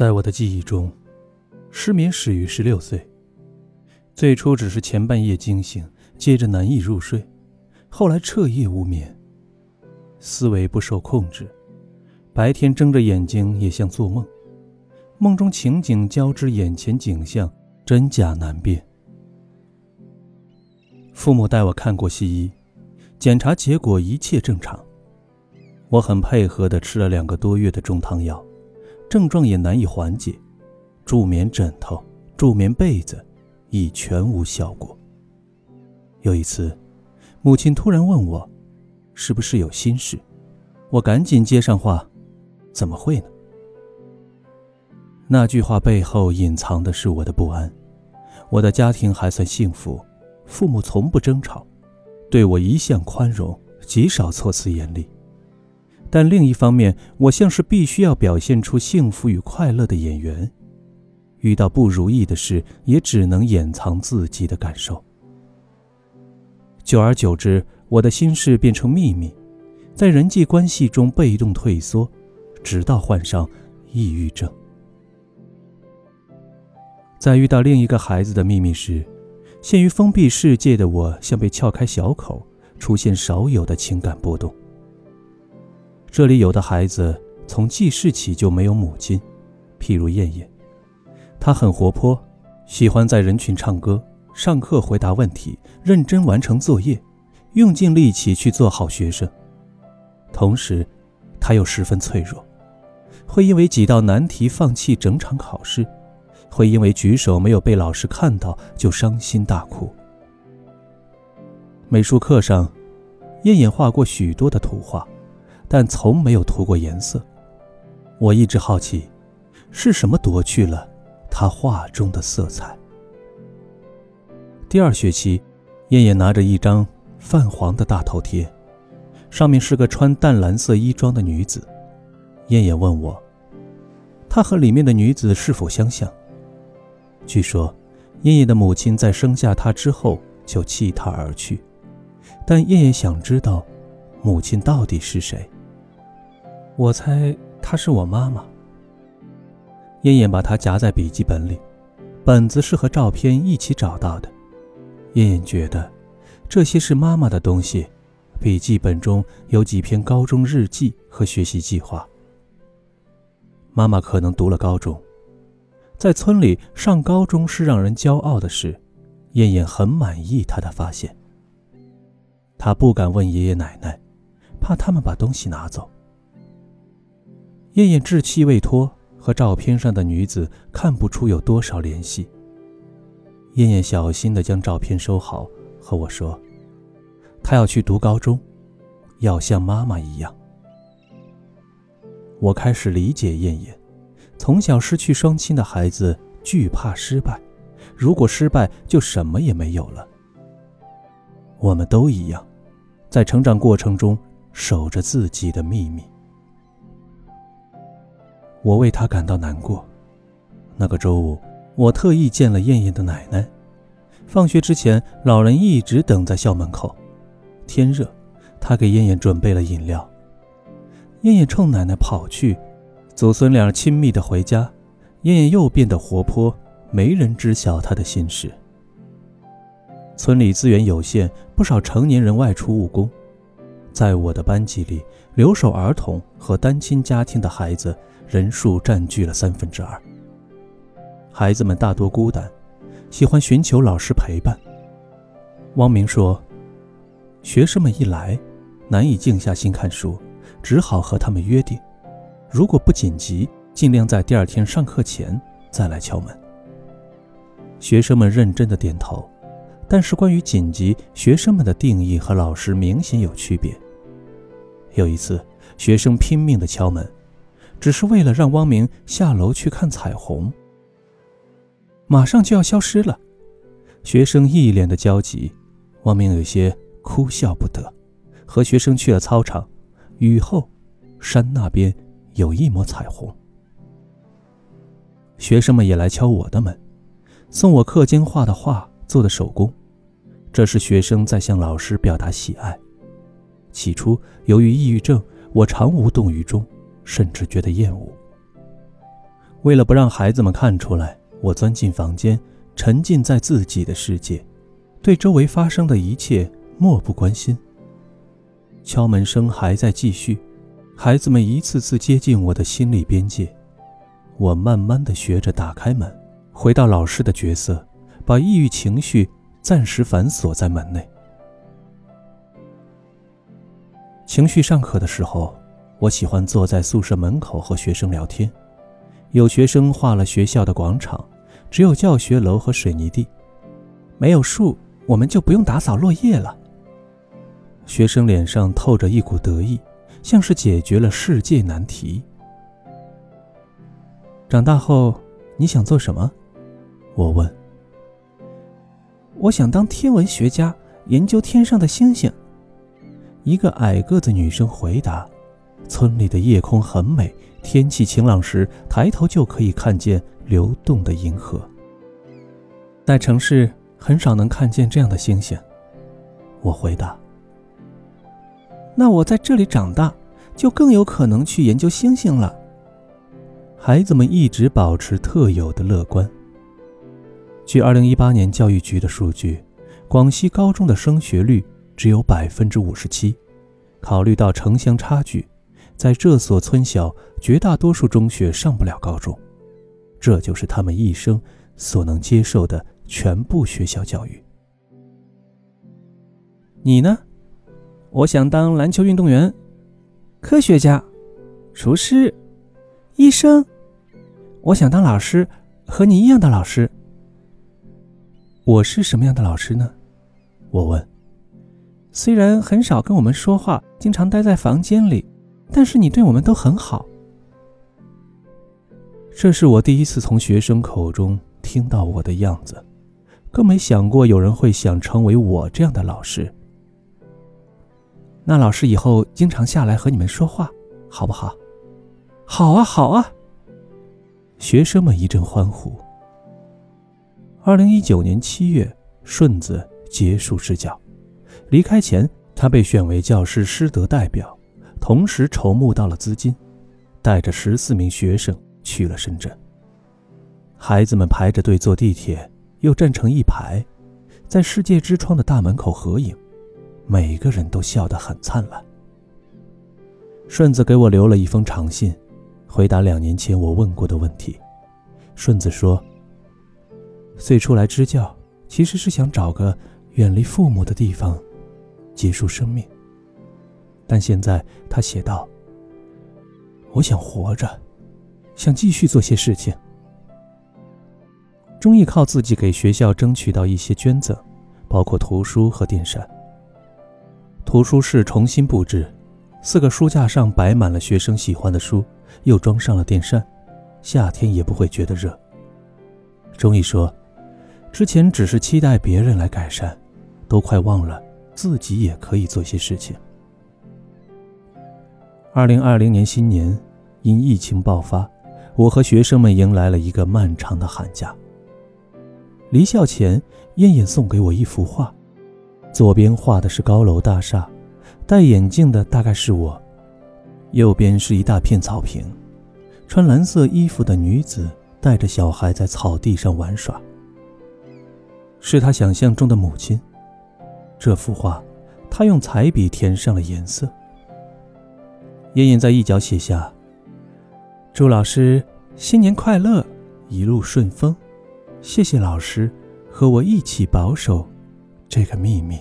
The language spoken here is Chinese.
在我的记忆中，失眠始于十六岁。最初只是前半夜惊醒，接着难以入睡，后来彻夜无眠，思维不受控制，白天睁着眼睛也像做梦，梦中情景交织眼前景象，真假难辨。父母带我看过西医，检查结果一切正常，我很配合的吃了两个多月的中汤药。症状也难以缓解，助眠枕头、助眠被子已全无效果。有一次，母亲突然问我：“是不是有心事？”我赶紧接上话：“怎么会呢？”那句话背后隐藏的是我的不安。我的家庭还算幸福，父母从不争吵，对我一向宽容，极少措辞严厉。但另一方面，我像是必须要表现出幸福与快乐的演员，遇到不如意的事，也只能掩藏自己的感受。久而久之，我的心事变成秘密，在人际关系中被动退缩，直到患上抑郁症。在遇到另一个孩子的秘密时，陷于封闭世界的我，像被撬开小口，出现少有的情感波动。这里有的孩子从记事起就没有母亲，譬如燕燕，她很活泼，喜欢在人群唱歌、上课回答问题、认真完成作业，用尽力气去做好学生。同时，她又十分脆弱，会因为几道难题放弃整场考试，会因为举手没有被老师看到就伤心大哭。美术课上，燕燕画过许多的图画。但从没有涂过颜色。我一直好奇，是什么夺去了他画中的色彩。第二学期，燕燕拿着一张泛黄的大头贴，上面是个穿淡蓝色衣装的女子。燕燕问我，她和里面的女子是否相像？据说，燕燕的母亲在生下她之后就弃她而去，但燕燕想知道，母亲到底是谁。我猜她是我妈妈。燕燕把它夹在笔记本里，本子是和照片一起找到的。燕燕觉得，这些是妈妈的东西。笔记本中有几篇高中日记和学习计划。妈妈可能读了高中，在村里上高中是让人骄傲的事。燕燕很满意她的发现。她不敢问爷爷奶奶，怕他们把东西拿走。燕燕稚气未脱，和照片上的女子看不出有多少联系。燕燕小心地将照片收好，和我说：“她要去读高中，要像妈妈一样。”我开始理解燕燕，从小失去双亲的孩子惧怕失败，如果失败就什么也没有了。我们都一样，在成长过程中守着自己的秘密。我为他感到难过。那个周五，我特意见了燕燕的奶奶。放学之前，老人一直等在校门口。天热，他给燕燕准备了饮料。燕燕冲奶奶跑去，祖孙俩亲密的回家。燕燕又变得活泼，没人知晓她的心事。村里资源有限，不少成年人外出务工。在我的班级里，留守儿童和单亲家庭的孩子。人数占据了三分之二。孩子们大多孤单，喜欢寻求老师陪伴。汪明说：“学生们一来，难以静下心看书，只好和他们约定，如果不紧急，尽量在第二天上课前再来敲门。”学生们认真的点头，但是关于紧急，学生们的定义和老师明显有区别。有一次，学生拼命的敲门。只是为了让汪明下楼去看彩虹。马上就要消失了，学生一脸的焦急，汪明有些哭笑不得。和学生去了操场，雨后，山那边有一抹彩虹。学生们也来敲我的门，送我课间画的画做的手工，这是学生在向老师表达喜爱。起初，由于抑郁症，我常无动于衷。甚至觉得厌恶。为了不让孩子们看出来，我钻进房间，沉浸在自己的世界，对周围发生的一切漠不关心。敲门声还在继续，孩子们一次次接近我的心理边界。我慢慢的学着打开门，回到老师的角色，把抑郁情绪暂时反锁在门内。情绪尚可的时候，我喜欢坐在宿舍门口和学生聊天。有学生画了学校的广场，只有教学楼和水泥地，没有树，我们就不用打扫落叶了。学生脸上透着一股得意，像是解决了世界难题。长大后你想做什么？我问。我想当天文学家，研究天上的星星。一个矮个子女生回答。村里的夜空很美，天气晴朗时，抬头就可以看见流动的银河。在城市很少能看见这样的星星。我回答。那我在这里长大，就更有可能去研究星星了。孩子们一直保持特有的乐观。据2018年教育局的数据，广西高中的升学率只有百分之五十七。考虑到城乡差距，在这所村小，绝大多数中学上不了高中，这就是他们一生所能接受的全部学校教育。你呢？我想当篮球运动员、科学家、厨师、医生。我想当老师，和你一样的老师。我是什么样的老师呢？我问。虽然很少跟我们说话，经常待在房间里，但是你对我们都很好。这是我第一次从学生口中听到我的样子，更没想过有人会想成为我这样的老师。那老师以后经常下来和你们说话，好不好？好啊，好啊！学生们一阵欢呼。二零一九年七月，顺子结束支教，离开前，他被选为教师师德代表，同时筹募到了资金，带着十四名学生去了深圳。孩子们排着队坐地铁，又站成一排，在世界之窗的大门口合影。每个人都笑得很灿烂。顺子给我留了一封长信，回答两年前我问过的问题。顺子说：“最初来支教，其实是想找个远离父母的地方，结束生命。但现在，他写道：‘我想活着，想继续做些事情。’终于靠自己给学校争取到一些捐赠，包括图书和电扇。”图书室重新布置，四个书架上摆满了学生喜欢的书，又装上了电扇，夏天也不会觉得热。钟意说：“之前只是期待别人来改善，都快忘了自己也可以做些事情。”二零二零年新年，因疫情爆发，我和学生们迎来了一个漫长的寒假。离校前，燕燕送给我一幅画。左边画的是高楼大厦，戴眼镜的大概是我。右边是一大片草坪，穿蓝色衣服的女子带着小孩在草地上玩耍。是他想象中的母亲。这幅画，他用彩笔填上了颜色。燕燕在一角写下：“祝老师新年快乐，一路顺风。谢谢老师和我一起保守。”这个秘密。